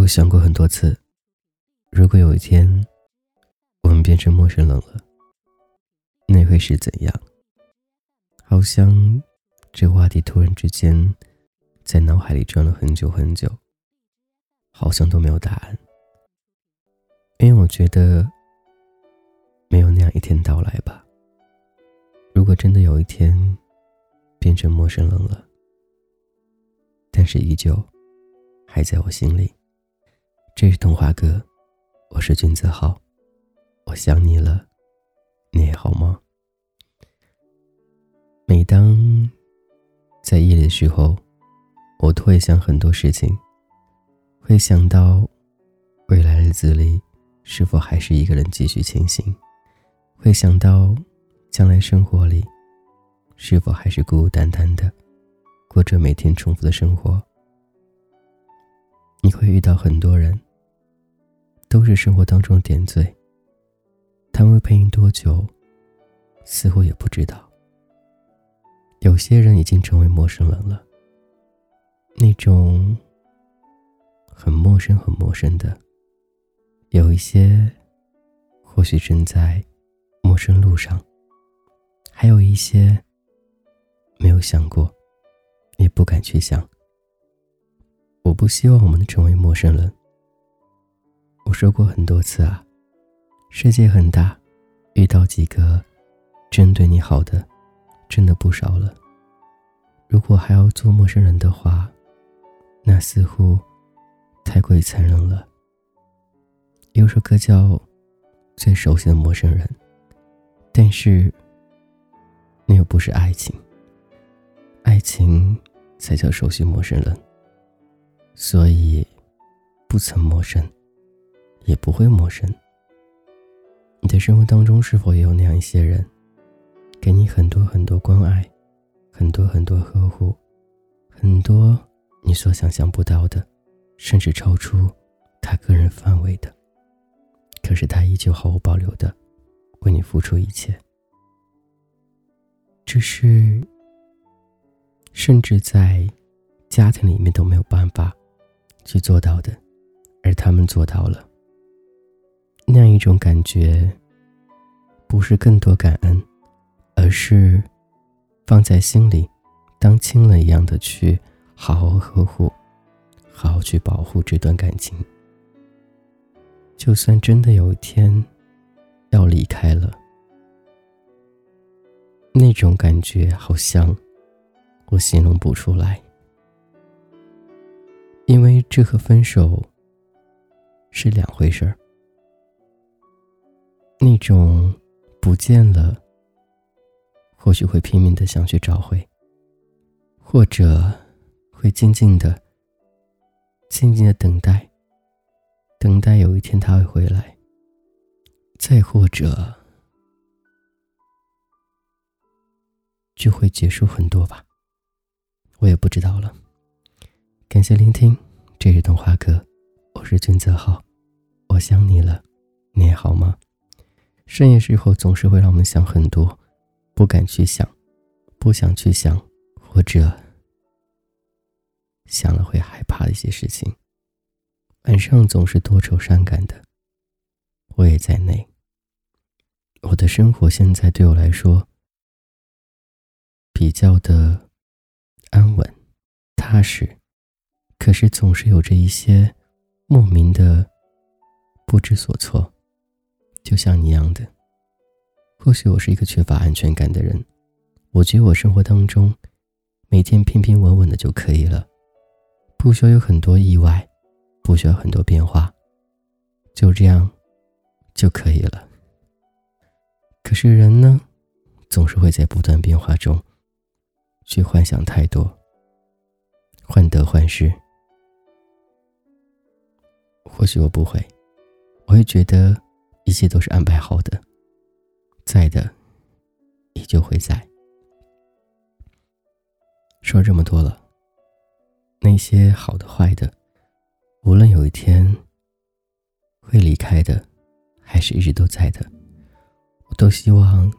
有想过很多次，如果有一天我们变成陌生人了，那会是怎样？好像这话题突然之间在脑海里转了很久很久，好像都没有答案。因为我觉得没有那样一天到来吧。如果真的有一天变成陌生人了，但是依旧还在我心里。这是童话哥，我是君子浩，我想你了，你还好吗？每当在夜里的时候，我都会想很多事情，会想到未来日子里是否还是一个人继续前行，会想到将来生活里是否还是孤孤单单的过着每天重复的生活。你会遇到很多人，都是生活当中的点缀。他们会陪你多久，似乎也不知道。有些人已经成为陌生人了，那种很陌生、很陌生的；有一些或许正在陌生路上，还有一些没有想过，也不敢去想。我不希望我们成为陌生人。我说过很多次啊，世界很大，遇到几个真对你好的，真的不少了。如果还要做陌生人的话，那似乎太过于残忍了。有首歌叫《最熟悉的陌生人》，但是那又不是爱情，爱情才叫熟悉陌生人。所以，不曾陌生，也不会陌生。你的生活当中是否也有那样一些人，给你很多很多关爱，很多很多呵护，很多你所想象不到的，甚至超出他个人范围的。可是他依旧毫无保留的为你付出一切，这是甚至在家庭里面都没有办法。去做到的，而他们做到了。那样一种感觉，不是更多感恩，而是放在心里，当亲人一样的去好好呵护，好好去保护这段感情。就算真的有一天要离开了，那种感觉好像我形容不出来。因为这和分手是两回事儿。那种不见了，或许会拼命的想去找回，或者会静静的、静静的等待，等待有一天他会回来。再或者，就会结束很多吧，我也不知道了。感谢聆听，这是动画哥，我是君泽浩，我想你了，你还好吗？深夜时候总是会让我们想很多，不敢去想，不想去想，或者想了会害怕的一些事情。晚上总是多愁善感的，我也在内。我的生活现在对我来说比较的安稳、踏实。可是总是有着一些莫名的不知所措，就像你一样的。或许我是一个缺乏安全感的人，我觉得我生活当中每天平平稳稳的就可以了，不需要有很多意外，不需要很多变化，就这样就可以了。可是人呢，总是会在不断变化中去幻想太多，患得患失。或许我不会，我会觉得一切都是安排好的，在的依旧会在。说这么多了，那些好的坏的，无论有一天会离开的，还是一直都在的，我都希望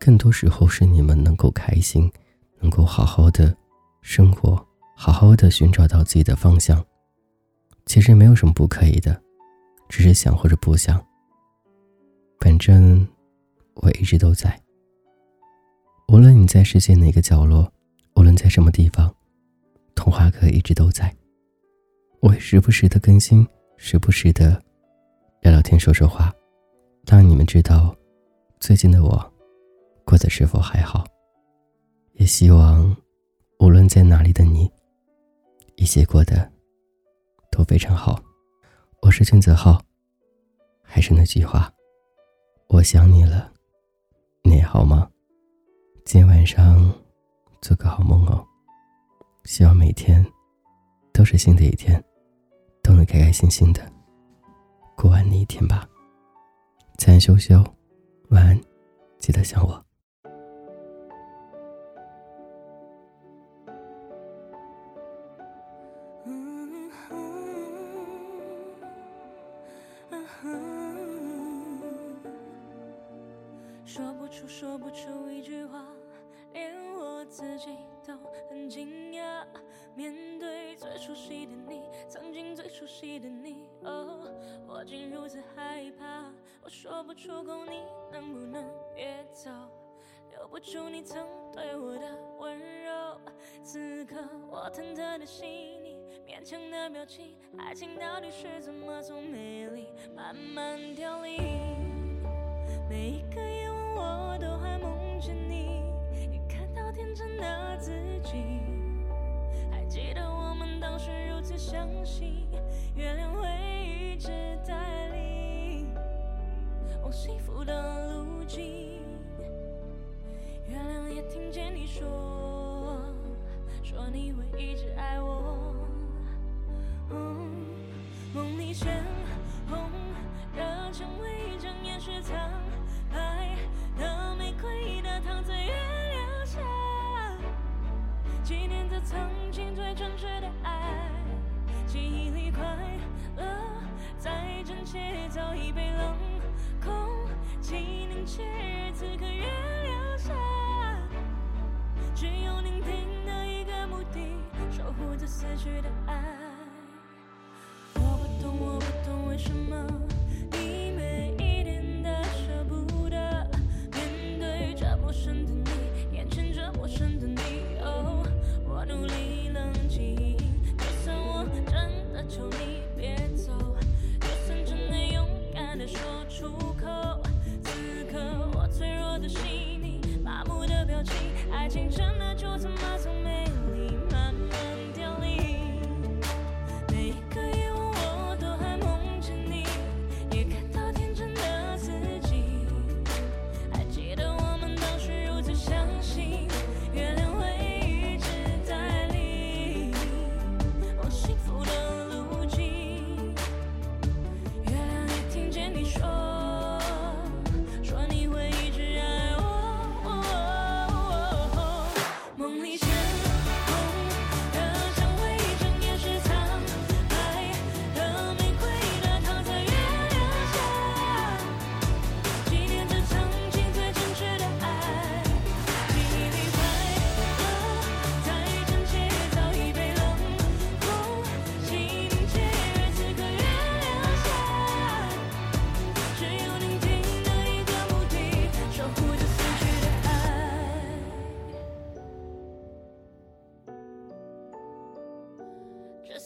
更多时候是你们能够开心，能够好好的生活，好好的寻找到自己的方向。其实没有什么不可以的，只是想或者不想。反正我一直都在。无论你在世界哪个角落，无论在什么地方，童话哥一直都在。我会时不时的更新，时不时的聊聊天、说说话，让你们知道最近的我过得是否还好。也希望无论在哪里的你，一切过得都非常好。我是君泽浩，还是那句话，我想你了，你好吗？今晚上做个好梦哦。希望每天都是新的一天，都能开开心心的过完那一天吧。早安，羞羞，晚安，记得想我。悉的你，曾经最熟悉的你，哦，我竟如此害怕。我说不出口，你能不能别走？留不住你曾对我的温柔。此刻我忐忑的心你，勉强的表情，爱情到底是怎么从美丽慢慢相信，月亮会一直带领往幸福的路径。月亮也听见你说，早已被冷空气凝结。此刻月亮下，只有宁静的一个目的，守护着死去的爱。我不懂，我不懂为什么。爱情真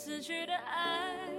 死去的爱。